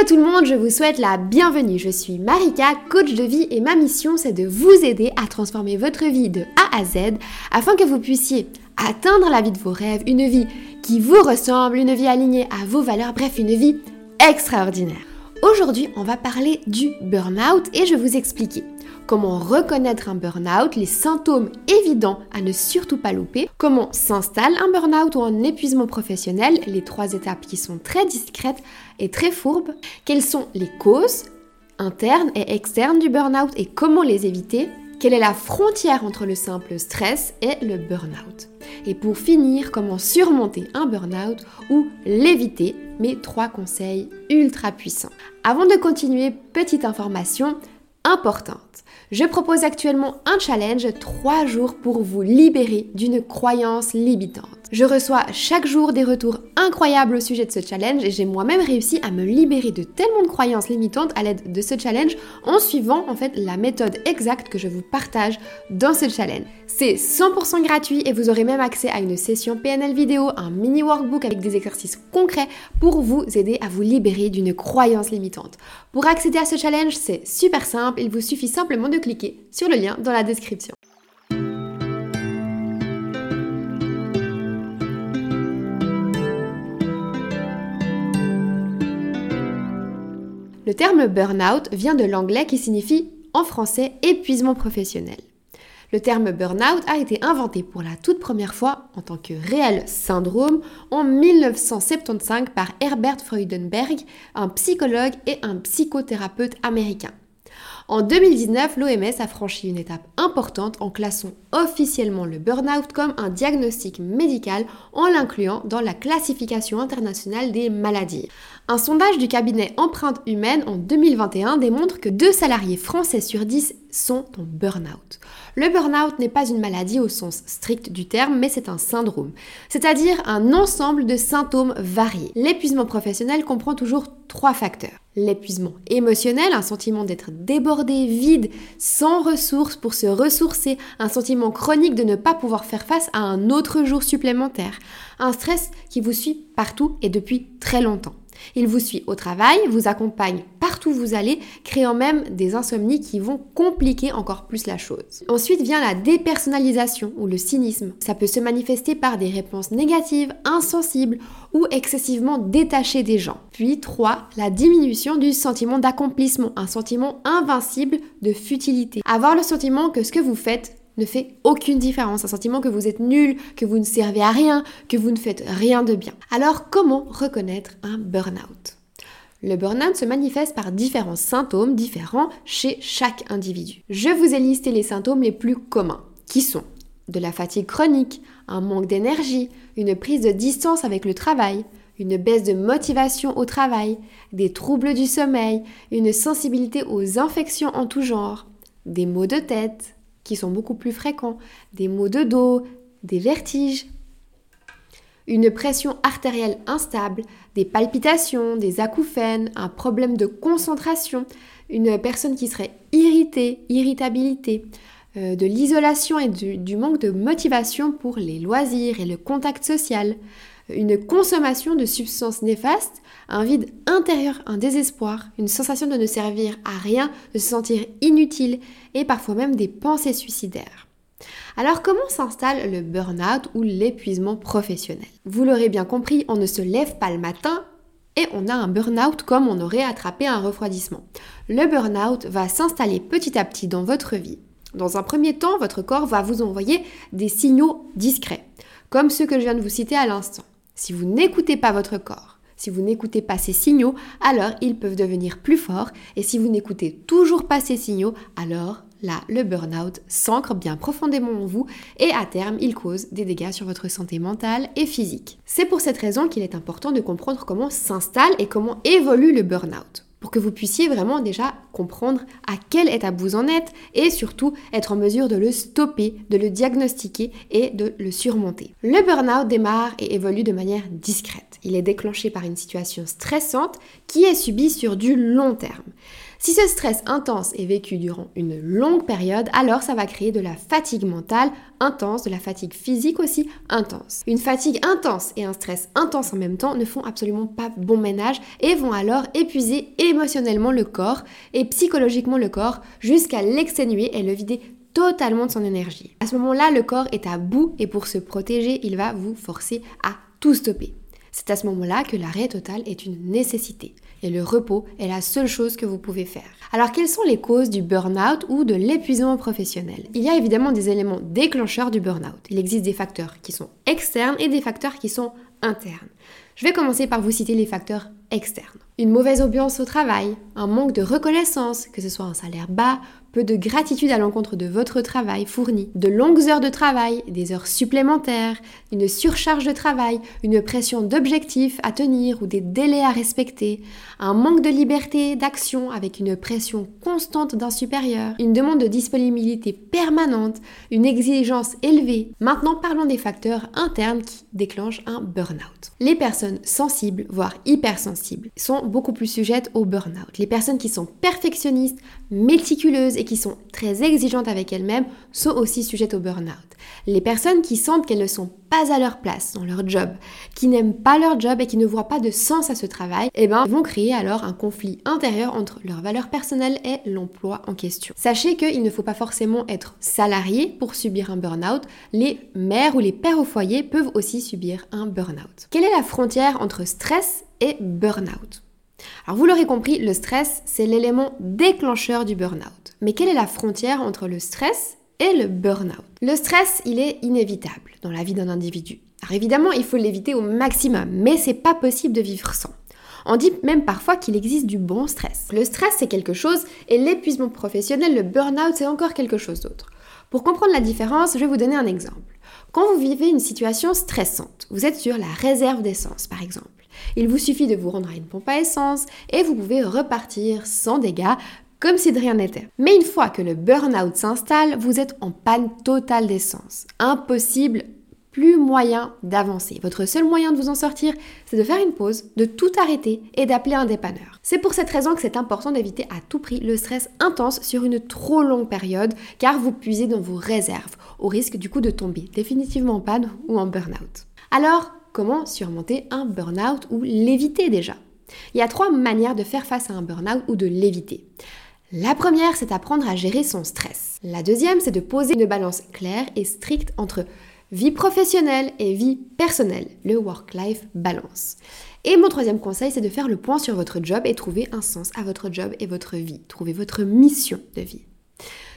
Hello tout le monde, je vous souhaite la bienvenue. Je suis Marika, coach de vie et ma mission c'est de vous aider à transformer votre vie de A à Z afin que vous puissiez atteindre la vie de vos rêves, une vie qui vous ressemble, une vie alignée à vos valeurs, bref, une vie extraordinaire. Aujourd'hui, on va parler du burn-out et je vais vous expliquer comment reconnaître un burn-out, les symptômes évidents à ne surtout pas louper, comment s'installe un burn-out ou un épuisement professionnel, les trois étapes qui sont très discrètes et très fourbes, quelles sont les causes internes et externes du burn-out et comment les éviter, quelle est la frontière entre le simple stress et le burn-out. Et pour finir, comment surmonter un burn-out ou l'éviter, mes trois conseils ultra puissants. Avant de continuer, petite information, importante. Je propose actuellement un challenge 3 jours pour vous libérer d'une croyance limitante. Je reçois chaque jour des retours incroyables au sujet de ce challenge et j'ai moi-même réussi à me libérer de tellement de croyances limitantes à l'aide de ce challenge en suivant en fait la méthode exacte que je vous partage dans ce challenge. C'est 100% gratuit et vous aurez même accès à une session PNL vidéo, un mini workbook avec des exercices concrets pour vous aider à vous libérer d'une croyance limitante. Pour accéder à ce challenge, c'est super simple, il vous suffit simplement de cliquer sur le lien dans la description. Le terme burn-out vient de l'anglais qui signifie en français épuisement professionnel. Le terme burn-out a été inventé pour la toute première fois en tant que réel syndrome en 1975 par Herbert Freudenberg, un psychologue et un psychothérapeute américain. En 2019, l'OMS a franchi une étape importante en classant officiellement le burn-out comme un diagnostic médical en l'incluant dans la classification internationale des maladies. Un sondage du cabinet Empreinte Humaine en 2021 démontre que deux salariés français sur 10 sont en burn-out. Le burn-out n'est pas une maladie au sens strict du terme, mais c'est un syndrome, c'est-à-dire un ensemble de symptômes variés. L'épuisement professionnel comprend toujours trois facteurs. L'épuisement émotionnel, un sentiment d'être débordé, vide, sans ressources pour se ressourcer, un sentiment chronique de ne pas pouvoir faire face à un autre jour supplémentaire, un stress qui vous suit partout et depuis très longtemps. Il vous suit au travail, vous accompagne partout où vous allez, créant même des insomnies qui vont compliquer encore plus la chose. Ensuite vient la dépersonnalisation ou le cynisme. Ça peut se manifester par des réponses négatives, insensibles ou excessivement détachées des gens. Puis 3. La diminution du sentiment d'accomplissement, un sentiment invincible de futilité. Avoir le sentiment que ce que vous faites ne fait aucune différence, un sentiment que vous êtes nul, que vous ne servez à rien, que vous ne faites rien de bien. Alors comment reconnaître un burn-out? Le burn-out se manifeste par différents symptômes différents chez chaque individu. Je vous ai listé les symptômes les plus communs, qui sont de la fatigue chronique, un manque d'énergie, une prise de distance avec le travail, une baisse de motivation au travail, des troubles du sommeil, une sensibilité aux infections en tout genre, des maux de tête, qui sont beaucoup plus fréquents, des maux de dos, des vertiges, une pression artérielle instable, des palpitations, des acouphènes, un problème de concentration, une personne qui serait irritée, irritabilité, euh, de l'isolation et du, manque de motivation pour les loisirs et le contact social, une consommation de substances néfastes, un vide intérieur, un désespoir, une sensation de ne servir à rien, de se sentir inutile et parfois même des pensées suicidaires. Alors comment s'installe le burn-out ou l'épuisement professionnel? Vous l'aurez bien compris, on ne se lève pas le matin et on a un burn-out comme on aurait attrapé un refroidissement. Le burn-out va s'installer petit à petit dans votre vie. Dans un premier temps, votre corps va vous envoyer des signaux discrets, comme ceux que je viens de vous citer à l'instant. Si vous n'écoutez pas votre corps, si vous n'écoutez pas ces signaux, alors ils peuvent devenir plus forts. Et si vous n'écoutez toujours pas ces signaux, alors là, le burn-out s'ancre bien profondément en vous et à terme, il cause des dégâts sur votre santé mentale et physique. C'est pour cette raison qu'il est important de comprendre comment s'installe et comment évolue le burn-out pour que vous puissiez vraiment déjà comprendre à quel état vous en êtes et surtout être en mesure de le stopper, de le diagnostiquer et de le surmonter. Le burn-out démarre et évolue de manière discrète. Il est déclenché par une situation stressante qui est subie sur du long terme. Si ce stress intense est vécu durant une longue période, alors ça va créer de la fatigue mentale intense, de la fatigue physique aussi intense. Une fatigue intense et un stress intense en même temps ne font absolument pas bon ménage et vont alors épuiser émotionnellement le corps et psychologiquement le corps jusqu'à l'exténuer et le vider totalement de son énergie. À ce moment-là, le corps est à bout et pour se protéger, il va vous forcer à tout stopper. C'est à ce moment-là que l'arrêt total est une nécessité et le repos est la seule chose que vous pouvez faire. Alors quelles sont les causes du burn-out ou de l'épuisement professionnel? Il y a évidemment des éléments déclencheurs du burn-out. Il existe des facteurs qui sont externes et des facteurs qui sont internes. Je vais commencer par vous citer les facteurs externes. Une mauvaise ambiance au travail, un manque de reconnaissance, que ce soit un salaire bas peu de gratitude à l'encontre de votre travail fourni, de longues heures de travail, des heures supplémentaires, une surcharge de travail, une pression d'objectifs à tenir ou des délais à respecter, un manque de liberté d'action avec une pression constante d'un supérieur, une demande de disponibilité permanente, une exigence élevée. Maintenant parlons des facteurs internes qui déclenchent un burn-out. Les personnes sensibles, voire hypersensibles, sont beaucoup plus sujettes au burn-out. Les personnes qui sont perfectionnistes, méticuleuses et qui sont très exigeantes avec elles-mêmes sont aussi sujettes au burn-out. Les personnes qui sentent qu'elles ne sont pas à leur place dans leur job, qui n'aiment pas leur job et qui ne voient pas de sens à ce travail, eh ben, vont créer alors un conflit intérieur entre leurs valeurs personnelles et l'emploi en question. Sachez qu'il ne faut pas forcément être salarié pour subir un burn-out. Les mères ou les pères au foyer peuvent aussi subir un burn-out. Quelle est la frontière entre stress et burn-out? Alors vous l'aurez compris, le stress, c'est l'élément déclencheur du burn-out. Mais quelle est la frontière entre le stress et le burn-out? Le stress, il est inévitable dans la vie d'un individu. Alors évidemment, il faut l'éviter au maximum, mais c'est pas possible de vivre sans. On dit même parfois qu'il existe du bon stress. Le stress, c'est quelque chose, et l'épuisement professionnel, le burn-out, c'est encore quelque chose d'autre. Pour comprendre la différence, je vais vous donner un exemple. Quand vous vivez une situation stressante, vous êtes sur la réserve d'essence par exemple. Il vous suffit de vous rendre à une pompe à essence et vous pouvez repartir sans dégâts comme si de rien n'était. Mais une fois que le burn-out s'installe, vous êtes en panne totale d'essence. Impossible, plus moyen d'avancer. Votre seul moyen de vous en sortir, c'est de faire une pause, de tout arrêter et d'appeler un dépanneur. C'est pour cette raison que c'est important d'éviter à tout prix le stress intense sur une trop longue période, car vous puisez dans vos réserves, au risque du coup de tomber définitivement en panne ou en burn-out. Alors, comment surmonter un burn-out ou l'éviter déjà Il y a trois manières de faire face à un burn-out ou de l'éviter. La première, c'est apprendre à gérer son stress. La deuxième, c'est de poser une balance claire et stricte entre vie professionnelle et vie personnelle, le work-life balance. Et mon troisième conseil, c'est de faire le point sur votre job et trouver un sens à votre job et votre vie. Trouver votre mission de vie.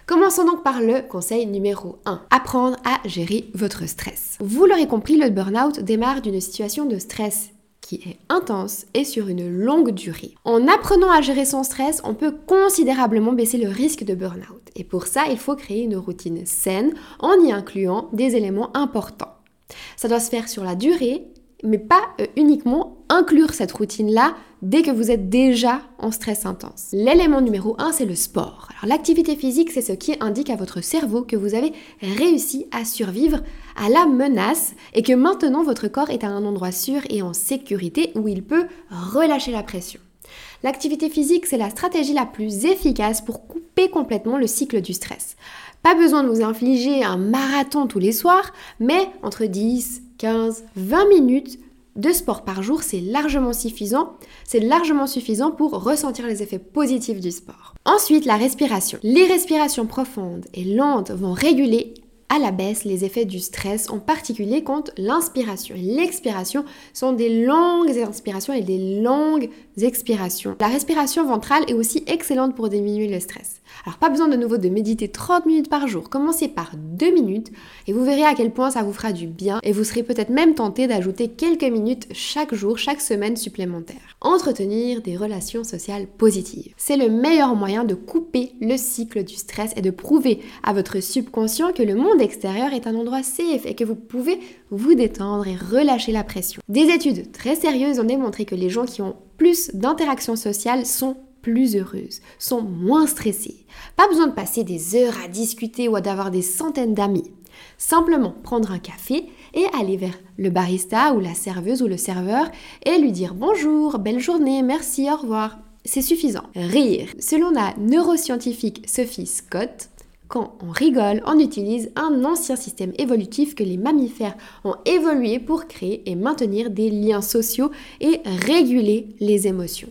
Commençons donc par le conseil numéro 1. Apprendre à gérer votre stress. Vous l'aurez compris, le burn-out démarre d'une situation de stress qui est intense et sur une longue durée. En apprenant à gérer son stress, on peut considérablement baisser le risque de burn-out. Et pour ça, il faut créer une routine saine en y incluant des éléments importants. Ça doit se faire sur la durée mais pas euh, uniquement inclure cette routine-là dès que vous êtes déjà en stress intense. L'élément numéro 1, c'est le sport. L'activité physique, c'est ce qui indique à votre cerveau que vous avez réussi à survivre à la menace et que maintenant votre corps est à un endroit sûr et en sécurité où il peut relâcher la pression. L'activité physique, c'est la stratégie la plus efficace pour couper complètement le cycle du stress. Pas besoin de vous infliger un marathon tous les soirs, mais entre 10, 15, 20 minutes de sport par jour, c'est largement suffisant. C'est largement suffisant pour ressentir les effets positifs du sport. Ensuite, la respiration. Les respirations profondes et lentes vont réguler à la baisse les effets du stress, en particulier quand l'inspiration et l'expiration sont des longues inspirations et des longues expirations. La respiration ventrale est aussi excellente pour diminuer le stress. Alors pas besoin de nouveau de méditer 30 minutes par jour, commencez par 2 minutes et vous verrez à quel point ça vous fera du bien et vous serez peut-être même tenté d'ajouter quelques minutes chaque jour, chaque semaine supplémentaire. Entretenir des relations sociales positives. C'est le meilleur moyen de couper le cycle du stress et de prouver à votre subconscient que le monde extérieur est un endroit safe et que vous pouvez vous détendre et relâcher la pression. Des études très sérieuses ont démontré que les gens qui ont plus d'interactions sociales sont plus heureuses, sont moins stressées. Pas besoin de passer des heures à discuter ou d'avoir des centaines d'amis. Simplement prendre un café et aller vers le barista ou la serveuse ou le serveur et lui dire bonjour, belle journée, merci, au revoir. c'est suffisant. Rire. Selon la neuroscientifique Sophie Scott, quand on rigole, on utilise un ancien système évolutif que les mammifères ont évolué pour créer et maintenir des liens sociaux et réguler les émotions.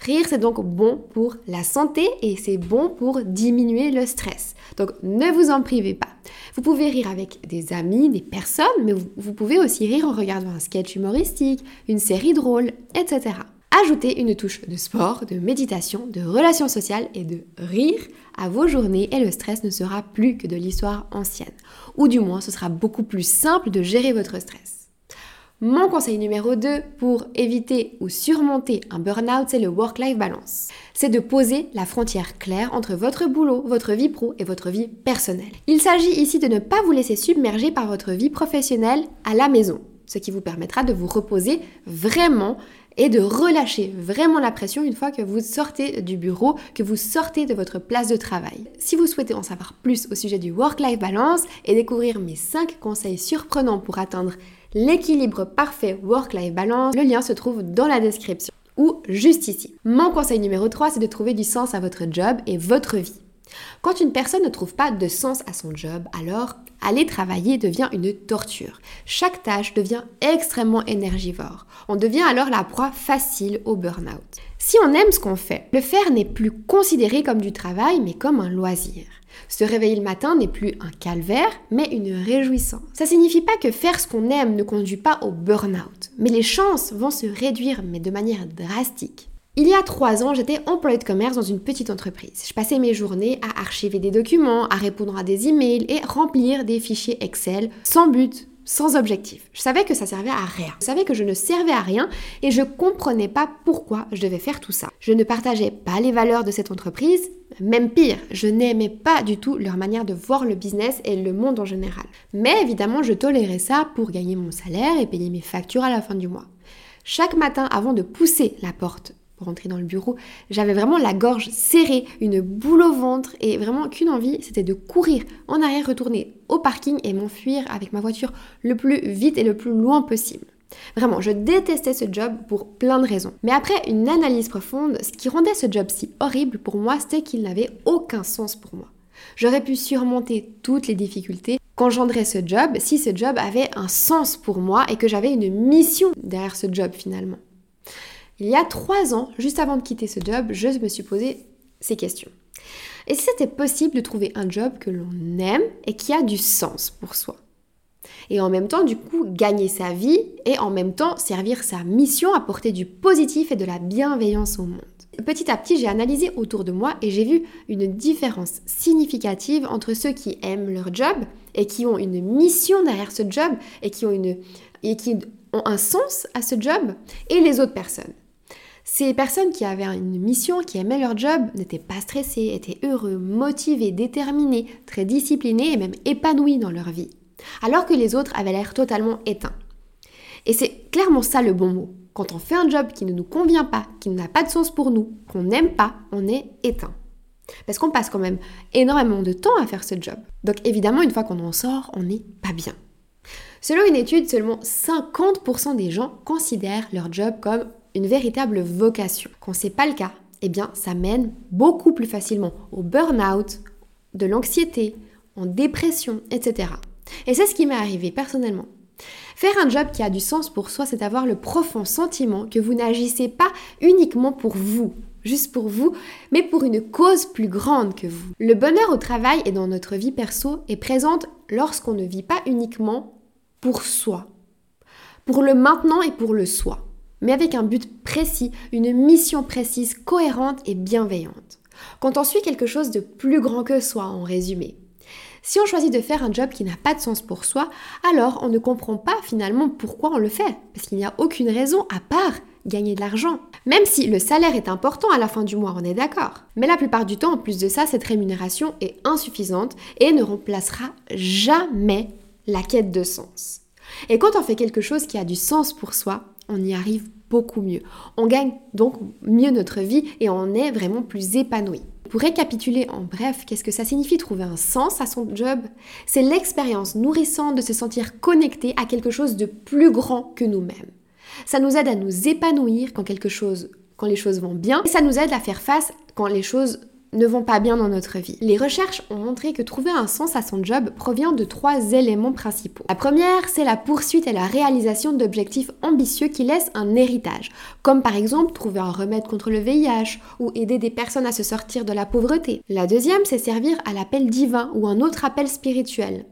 Rire, c'est donc bon pour la santé et c'est bon pour diminuer le stress. Donc ne vous en privez pas. Vous pouvez rire avec des amis, des personnes, mais vous, pouvez aussi rire en regardant un sketch humoristique, une série drôle, etc. Ajoutez une touche de sport, de méditation, de relations sociales et de rire à vos journées et le stress ne sera plus que de l'histoire ancienne. Ou du moins, ce sera beaucoup plus simple de gérer votre stress. Mon conseil numéro 2 pour éviter ou surmonter un burn-out, c'est le work-life balance. C'est de poser la frontière claire entre votre boulot, votre vie pro et votre vie personnelle. Il s'agit ici de ne pas vous laisser submerger par votre vie professionnelle à la maison, ce qui vous permettra de vous reposer vraiment et de relâcher vraiment la pression une fois que vous sortez du bureau, que vous sortez de votre place de travail. Si vous souhaitez en savoir plus au sujet du work-life balance et découvrir mes 5 conseils surprenants pour atteindre l'équilibre parfait work-life balance, le lien se trouve dans la description ou juste ici. Mon conseil numéro 3, c'est de trouver du sens à votre job et votre vie. Quand une personne ne trouve pas de sens à son job, alors aller travailler devient une torture. Chaque tâche devient extrêmement énergivore. On devient alors la proie facile au burn-out. Si on aime ce qu'on fait, le faire n'est plus considéré comme du travail, mais comme un loisir. Se réveiller le matin n'est plus un calvaire, mais une réjouissance. Ça signifie pas que faire ce qu'on aime ne conduit pas au burn-out, mais les chances vont se réduire, mais de manière drastique. Il y a trois ans, j'étais employée de commerce dans une petite entreprise. Je passais mes journées à archiver des documents, à répondre à des emails et remplir des fichiers Excel sans but, sans objectif. Je savais que ça servait à rien. Je savais que je ne servais à rien et je comprenais pas pourquoi je devais faire tout ça. Je ne partageais pas les valeurs de cette entreprise, même pire, je n'aimais pas du tout leur manière de voir le business et le monde en général. Mais évidemment, je tolérais ça pour gagner mon salaire et payer mes factures à la fin du mois. Chaque matin, avant de pousser la porte rentrer dans le bureau, j'avais vraiment la gorge serrée, une boule au ventre et vraiment qu'une envie, c'était de courir en arrière, retourner au parking et m'enfuir avec ma voiture le plus vite et le plus loin possible. Vraiment, je détestais ce job pour plein de raisons. Mais après une analyse profonde, ce qui rendait ce job si horrible pour moi, c'était qu'il n'avait aucun sens pour moi. J'aurais pu surmonter toutes les difficultés qu'engendrait ce job si ce job avait un sens pour moi et que j'avais une mission derrière ce job finalement. Il y a trois ans, juste avant de quitter ce job, je me suis posé ces questions. Et si c'était possible de trouver un job que l'on aime et qui a du sens pour soi? Et en même temps, du coup, gagner sa vie et en même temps servir sa mission, apporter du positif et de la bienveillance au monde. Petit à petit, j'ai analysé autour de moi et j'ai vu une différence significative entre ceux qui aiment leur job et qui ont une mission derrière ce job et qui ont, une, et qui ont un sens à ce job et les autres personnes. Ces personnes qui avaient une mission, qui aimaient leur job, n'étaient pas stressés, étaient heureux, motivés, déterminés, très disciplinés et même épanouis dans leur vie. Alors que les autres avaient l'air totalement éteints. Et c'est clairement ça le bon mot. Quand on fait un job qui ne nous convient pas, qui n'a pas de sens pour nous, qu'on n'aime pas, on est éteint. Parce qu'on passe quand même énormément de temps à faire ce job. Donc évidemment, une fois qu'on en sort, on n'est pas bien. Selon une étude, seulement 50% des gens considèrent leur job comme une véritable vocation. Quand c'est pas le cas, eh bien ça mène beaucoup plus facilement au burn-out, de l'anxiété, en dépression, etc. Et c'est ce qui m'est arrivé personnellement. Faire un job qui a du sens pour soi, c'est avoir le profond sentiment que vous n'agissez pas uniquement pour vous, juste pour vous, mais pour une cause plus grande que vous. Le bonheur au travail et dans notre vie perso est présente lorsqu'on ne vit pas uniquement pour soi, pour le maintenant et pour le soi mais avec un but précis, une mission précise, cohérente et bienveillante. Quand on suit quelque chose de plus grand que soi, en résumé. Si on choisit de faire un job qui n'a pas de sens pour soi, alors on ne comprend pas finalement pourquoi on le fait, parce qu'il n'y a aucune raison à part gagner de l'argent. Même si le salaire est important à la fin du mois, on est d'accord. Mais la plupart du temps, en plus de ça, cette rémunération est insuffisante et ne remplacera jamais la quête de sens. Et quand on fait quelque chose qui a du sens pour soi, on y arrive beaucoup mieux. On gagne donc mieux notre vie et on est vraiment plus épanoui. Pour récapituler en bref, qu'est-ce que ça signifie trouver un sens à son job? C'est l'expérience nourrissante de se sentir connecté à quelque chose de plus grand que nous-mêmes. Ça nous aide à nous épanouir quand quelque chose quand les choses vont bien et ça nous aide à faire face quand les choses ne vont pas bien dans notre vie. Les recherches ont montré que trouver un sens à son job provient de trois éléments principaux. La première, c'est la poursuite et la réalisation d'objectifs ambitieux qui laissent un héritage, comme par exemple trouver un remède contre le VIH ou aider des personnes à se sortir de la pauvreté. La deuxième, c'est servir à l'appel divin ou un autre appel spirituel.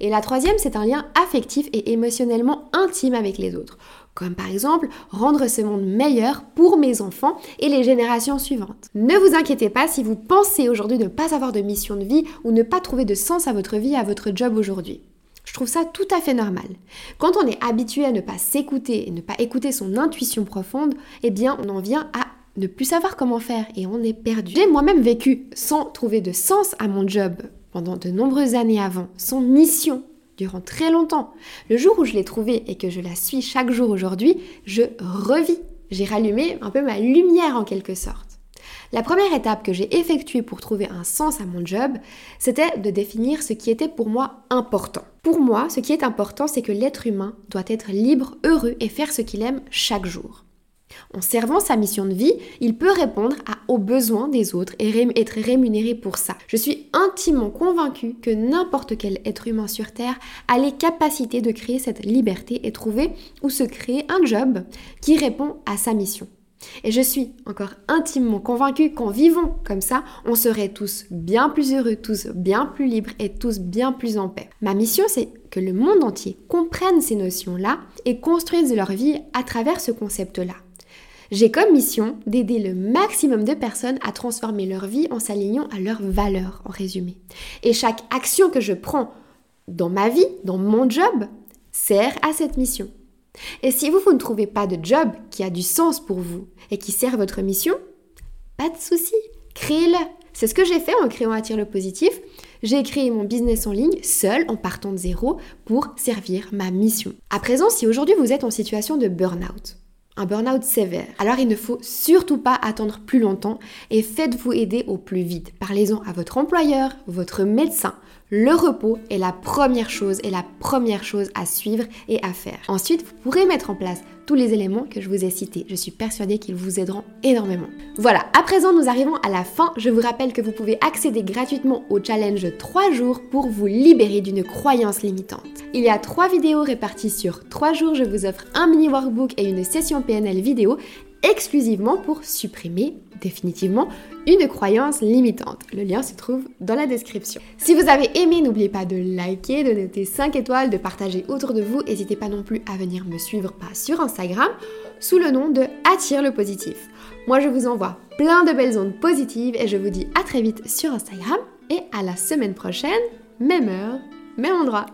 Et la troisième, c'est un lien affectif et émotionnellement intime avec les autres comme par exemple rendre ce monde meilleur pour mes enfants et les générations suivantes. Ne vous inquiétez pas si vous pensez aujourd'hui ne pas avoir de mission de vie ou ne pas trouver de sens à votre vie, à votre job aujourd'hui. Je trouve ça tout à fait normal. Quand on est habitué à ne pas s'écouter et ne pas écouter son intuition profonde, eh bien on en vient à ne plus savoir comment faire et on est perdu. J'ai moi-même vécu sans trouver de sens à mon job pendant de nombreuses années avant, sans mission durant très longtemps. Le jour où je l'ai trouvée et que je la suis chaque jour aujourd'hui, je revis. J'ai rallumé un peu ma lumière en quelque sorte. La première étape que j'ai effectuée pour trouver un sens à mon job, c'était de définir ce qui était pour moi important. Pour moi, ce qui est important, c'est que l'être humain doit être libre, heureux et faire ce qu'il aime chaque jour. En servant sa mission de vie, il peut répondre aux besoins des autres et être rémunéré pour ça. Je suis intimement convaincue que n'importe quel être humain sur Terre a les capacités de créer cette liberté et trouver ou se créer un job qui répond à sa mission. Et je suis encore intimement convaincue qu'en vivant comme ça, on serait tous bien plus heureux, tous bien plus libres et tous bien plus en paix. Ma mission, c'est que le monde entier comprenne ces notions-là et construise leur vie à travers ce concept-là. J'ai comme mission d'aider le maximum de personnes à transformer leur vie en s'alignant à leurs valeurs, en résumé. Et chaque action que je prends dans ma vie, dans mon job, sert à cette mission. Et si vous, vous ne trouvez pas de job qui a du sens pour vous et qui sert votre mission, pas de souci, créez-le. C'est ce que j'ai fait en créant Attire le positif. J'ai créé mon business en ligne seul en partant de zéro pour servir ma mission. À présent, si aujourd'hui vous êtes en situation de burn-out, un burn-out sévère. Alors il ne faut surtout pas attendre plus longtemps et faites-vous aider au plus vite. Parlez-en à votre employeur, votre médecin. Le repos est la première chose et la première chose à suivre et à faire. Ensuite, vous pourrez mettre en place tous les éléments que je vous ai cités. Je suis persuadée qu'ils vous aideront énormément. Voilà, à présent nous arrivons à la fin. Je vous rappelle que vous pouvez accéder gratuitement au challenge 3 jours pour vous libérer d'une croyance limitante. Il y a 3 vidéos réparties sur 3 jours. Je vous offre un mini workbook et une session PNL vidéo exclusivement pour supprimer définitivement une croyance limitante. Le lien se trouve dans la description. Si vous avez aimé, n'oubliez pas de liker, de noter 5 étoiles, de partager autour de vous. N'hésitez pas non plus à venir me suivre pas sur Instagram sous le nom de Attire le positif. Moi, je vous envoie plein de belles ondes positives et je vous dis à très vite sur Instagram et à la semaine prochaine, même heure, même endroit.